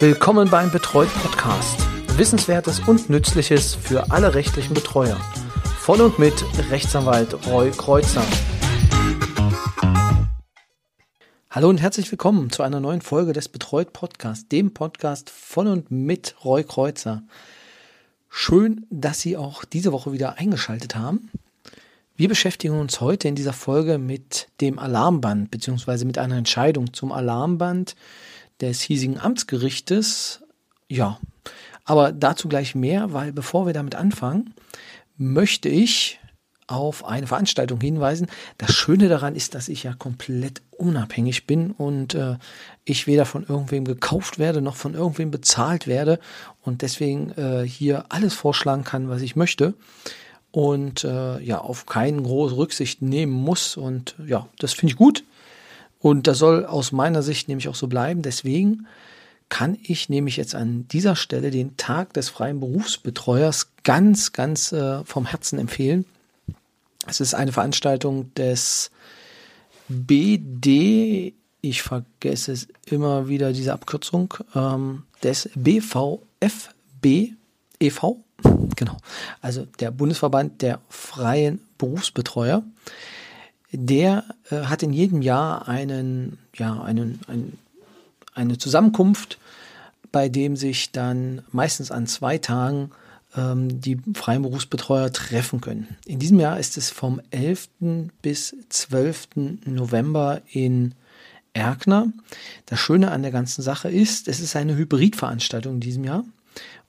Willkommen beim Betreut Podcast. Wissenswertes und Nützliches für alle rechtlichen Betreuer. Von und mit Rechtsanwalt Roy Kreuzer. Hallo und herzlich willkommen zu einer neuen Folge des Betreut Podcast, dem Podcast von und mit Roy Kreuzer. Schön, dass Sie auch diese Woche wieder eingeschaltet haben. Wir beschäftigen uns heute in dieser Folge mit dem Alarmband beziehungsweise mit einer Entscheidung zum Alarmband des hiesigen Amtsgerichtes. Ja, aber dazu gleich mehr, weil bevor wir damit anfangen, möchte ich auf eine Veranstaltung hinweisen. Das Schöne daran ist, dass ich ja komplett unabhängig bin und äh, ich weder von irgendwem gekauft werde noch von irgendwem bezahlt werde und deswegen äh, hier alles vorschlagen kann, was ich möchte und äh, ja auf keinen große Rücksicht nehmen muss und ja, das finde ich gut. Und das soll aus meiner Sicht nämlich auch so bleiben. Deswegen kann ich nämlich jetzt an dieser Stelle den Tag des freien Berufsbetreuers ganz, ganz äh, vom Herzen empfehlen. Es ist eine Veranstaltung des BD, ich vergesse es immer wieder, diese Abkürzung, ähm, des BVFB e.V., genau, also der Bundesverband der freien Berufsbetreuer der äh, hat in jedem Jahr einen, ja, einen, ein, eine Zusammenkunft, bei dem sich dann meistens an zwei Tagen ähm, die freien Berufsbetreuer treffen können. In diesem Jahr ist es vom 11. bis 12. November in Erkner. Das Schöne an der ganzen Sache ist, es ist eine Hybridveranstaltung in diesem Jahr.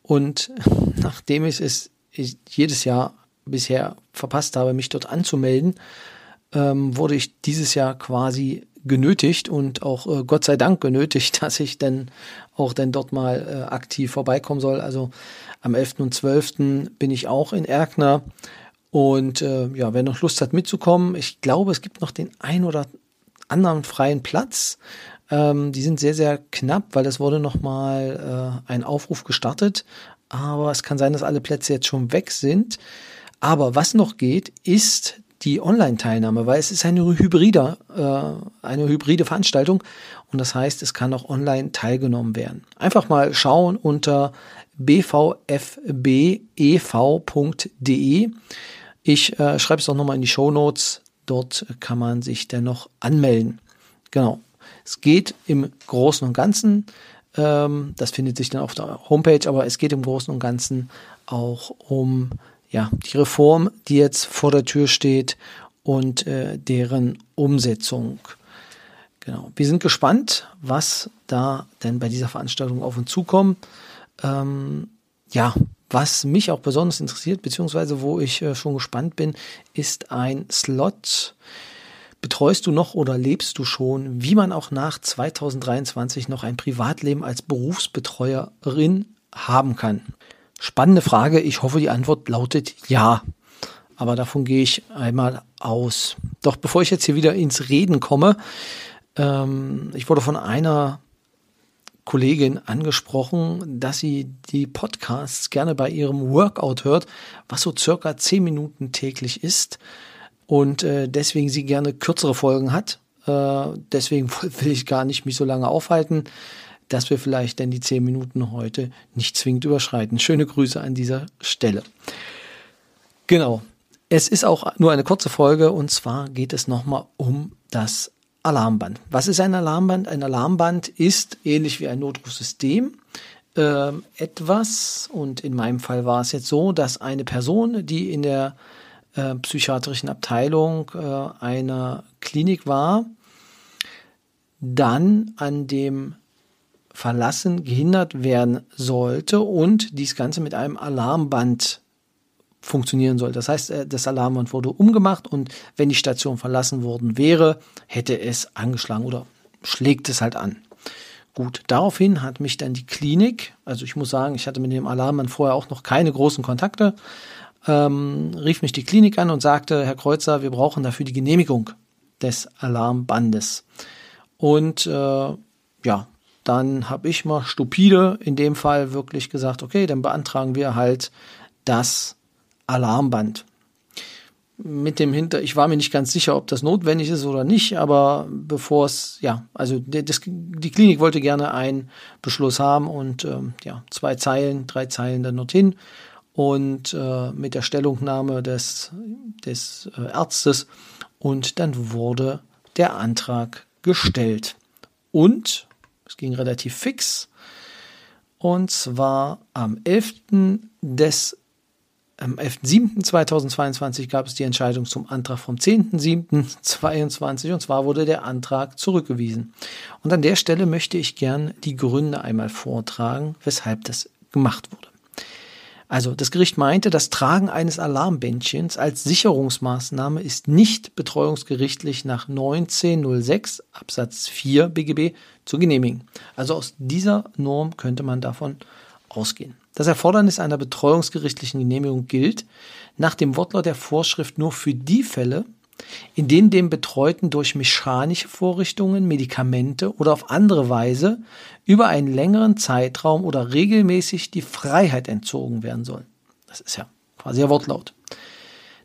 Und nachdem ich es jedes Jahr bisher verpasst habe, mich dort anzumelden, ähm, wurde ich dieses Jahr quasi genötigt und auch äh, Gott sei Dank genötigt, dass ich dann auch dann dort mal äh, aktiv vorbeikommen soll. Also am 11. und 12. bin ich auch in Erkner. Und äh, ja, wer noch Lust hat mitzukommen, ich glaube, es gibt noch den ein oder anderen freien Platz. Ähm, die sind sehr, sehr knapp, weil es wurde nochmal äh, ein Aufruf gestartet. Aber es kann sein, dass alle Plätze jetzt schon weg sind. Aber was noch geht, ist die Online-Teilnahme, weil es ist eine hybride, äh, eine hybride Veranstaltung und das heißt, es kann auch online teilgenommen werden. Einfach mal schauen unter bvfbev.de. Ich äh, schreibe es auch nochmal in die Show Notes. Dort kann man sich dann noch anmelden. Genau. Es geht im Großen und Ganzen, ähm, das findet sich dann auf der Homepage, aber es geht im Großen und Ganzen auch um ja, die Reform, die jetzt vor der Tür steht und äh, deren Umsetzung. Genau. Wir sind gespannt, was da denn bei dieser Veranstaltung auf uns zukommt. Ähm, ja, was mich auch besonders interessiert, beziehungsweise wo ich äh, schon gespannt bin, ist ein Slot. Betreust du noch oder lebst du schon, wie man auch nach 2023 noch ein Privatleben als Berufsbetreuerin haben kann? Spannende Frage. Ich hoffe, die Antwort lautet ja. Aber davon gehe ich einmal aus. Doch bevor ich jetzt hier wieder ins Reden komme, ähm, ich wurde von einer Kollegin angesprochen, dass sie die Podcasts gerne bei ihrem Workout hört, was so circa zehn Minuten täglich ist und äh, deswegen sie gerne kürzere Folgen hat. Äh, deswegen will ich gar nicht mich so lange aufhalten dass wir vielleicht denn die zehn Minuten heute nicht zwingend überschreiten. Schöne Grüße an dieser Stelle. Genau. Es ist auch nur eine kurze Folge und zwar geht es nochmal um das Alarmband. Was ist ein Alarmband? Ein Alarmband ist ähnlich wie ein Notrufsystem äh, etwas und in meinem Fall war es jetzt so, dass eine Person, die in der äh, psychiatrischen Abteilung äh, einer Klinik war, dann an dem Verlassen gehindert werden sollte und dies Ganze mit einem Alarmband funktionieren soll. Das heißt, äh, das Alarmband wurde umgemacht und wenn die Station verlassen worden wäre, hätte es angeschlagen oder schlägt es halt an. Gut, daraufhin hat mich dann die Klinik, also ich muss sagen, ich hatte mit dem Alarmband vorher auch noch keine großen Kontakte, ähm, rief mich die Klinik an und sagte, Herr Kreuzer, wir brauchen dafür die Genehmigung des Alarmbandes. Und äh, ja, dann habe ich mal stupide in dem Fall wirklich gesagt, okay, dann beantragen wir halt das Alarmband. mit dem Hinter, ich war mir nicht ganz sicher, ob das notwendig ist oder nicht, aber bevor es, ja, also das, die Klinik wollte gerne einen Beschluss haben und ähm, ja, zwei Zeilen, drei Zeilen dann dorthin und äh, mit der Stellungnahme des, des äh, Arztes und dann wurde der Antrag gestellt. Und es ging relativ fix. Und zwar am 11. des am 11.07.2022 gab es die Entscheidung zum Antrag vom 10.07.2022 und zwar wurde der Antrag zurückgewiesen. Und an der Stelle möchte ich gern die Gründe einmal vortragen, weshalb das gemacht wurde. Also das Gericht meinte, das Tragen eines Alarmbändchens als Sicherungsmaßnahme ist nicht betreuungsgerichtlich nach 1906 Absatz 4 BGB zu genehmigen. Also aus dieser Norm könnte man davon ausgehen. Das Erfordernis einer betreuungsgerichtlichen Genehmigung gilt nach dem Wortlaut der Vorschrift nur für die Fälle, in denen dem Betreuten durch mechanische Vorrichtungen, Medikamente oder auf andere Weise über einen längeren Zeitraum oder regelmäßig die Freiheit entzogen werden soll. Das ist ja quasi der Wortlaut.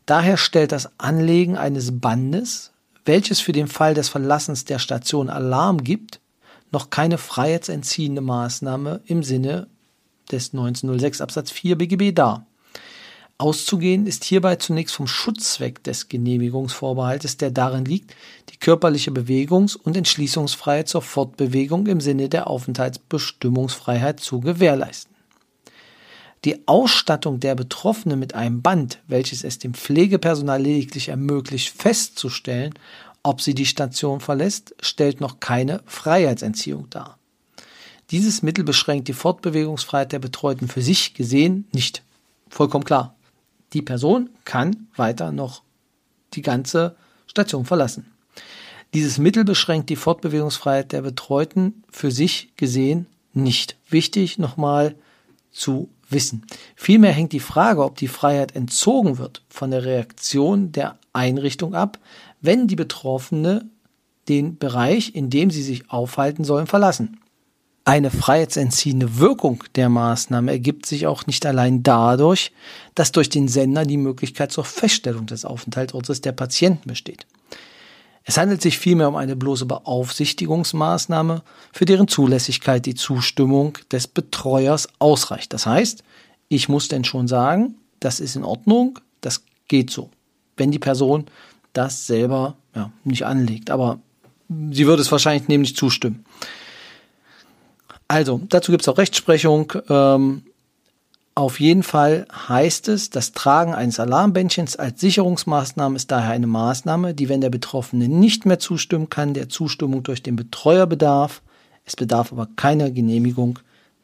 Daher stellt das Anlegen eines Bandes, welches für den Fall des Verlassens der Station Alarm gibt, noch keine freiheitsentziehende Maßnahme im Sinne des 1906 Absatz 4 BGB dar. Auszugehen ist hierbei zunächst vom Schutzzweck des Genehmigungsvorbehaltes, der darin liegt, die körperliche Bewegungs- und Entschließungsfreiheit zur Fortbewegung im Sinne der Aufenthaltsbestimmungsfreiheit zu gewährleisten. Die Ausstattung der Betroffenen mit einem Band, welches es dem Pflegepersonal lediglich ermöglicht festzustellen, ob sie die Station verlässt, stellt noch keine Freiheitsentziehung dar. Dieses Mittel beschränkt die Fortbewegungsfreiheit der Betreuten für sich gesehen nicht. Vollkommen klar die Person kann weiter noch die ganze Station verlassen. Dieses Mittel beschränkt die Fortbewegungsfreiheit der Betreuten für sich gesehen nicht. Wichtig nochmal zu wissen. Vielmehr hängt die Frage, ob die Freiheit entzogen wird, von der Reaktion der Einrichtung ab, wenn die Betroffene den Bereich, in dem sie sich aufhalten sollen, verlassen. Eine freiheitsentziehende Wirkung der Maßnahme ergibt sich auch nicht allein dadurch, dass durch den Sender die Möglichkeit zur Feststellung des Aufenthaltsortes der Patienten besteht. Es handelt sich vielmehr um eine bloße Beaufsichtigungsmaßnahme, für deren Zulässigkeit die Zustimmung des Betreuers ausreicht. Das heißt, ich muss denn schon sagen, das ist in Ordnung, das geht so, wenn die Person das selber ja, nicht anlegt. Aber sie würde es wahrscheinlich nämlich zustimmen. Also, dazu gibt es auch Rechtsprechung. Ähm, auf jeden Fall heißt es, das Tragen eines Alarmbändchens als Sicherungsmaßnahme ist daher eine Maßnahme, die, wenn der Betroffene nicht mehr zustimmen kann, der Zustimmung durch den Betreuer bedarf. Es bedarf aber keiner Genehmigung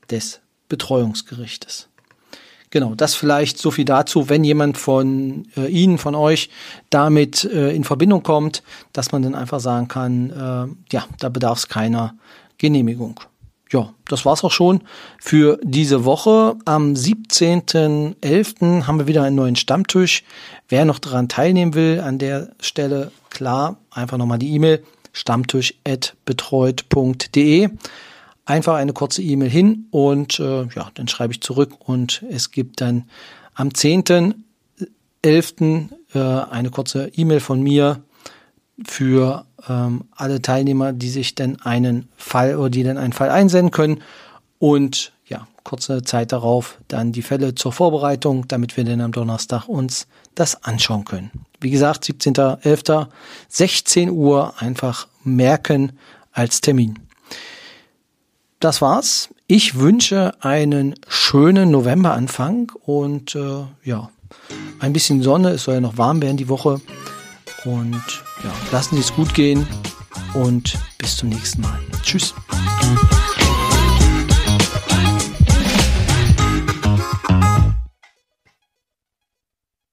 des Betreuungsgerichtes. Genau, das vielleicht so viel dazu, wenn jemand von äh, Ihnen, von euch damit äh, in Verbindung kommt, dass man dann einfach sagen kann, äh, ja, da bedarf es keiner Genehmigung ja, das war's auch schon für diese Woche. Am 17.11. haben wir wieder einen neuen Stammtisch. Wer noch daran teilnehmen will, an der Stelle klar, einfach nochmal die E-Mail stammtisch.betreut.de. Einfach eine kurze E-Mail hin und äh, ja, dann schreibe ich zurück und es gibt dann am 10.11. Äh, eine kurze E-Mail von mir für ähm, alle Teilnehmer, die sich dann einen Fall oder die dann einen Fall einsenden können und ja, kurze Zeit darauf dann die Fälle zur Vorbereitung, damit wir dann am Donnerstag uns das anschauen können. Wie gesagt, 17.11. 16 Uhr einfach merken als Termin. Das war's. Ich wünsche einen schönen Novemberanfang und äh, ja, ein bisschen Sonne. Es soll ja noch warm werden die Woche. Und ja, lassen Sie es gut gehen und bis zum nächsten Mal. Tschüss.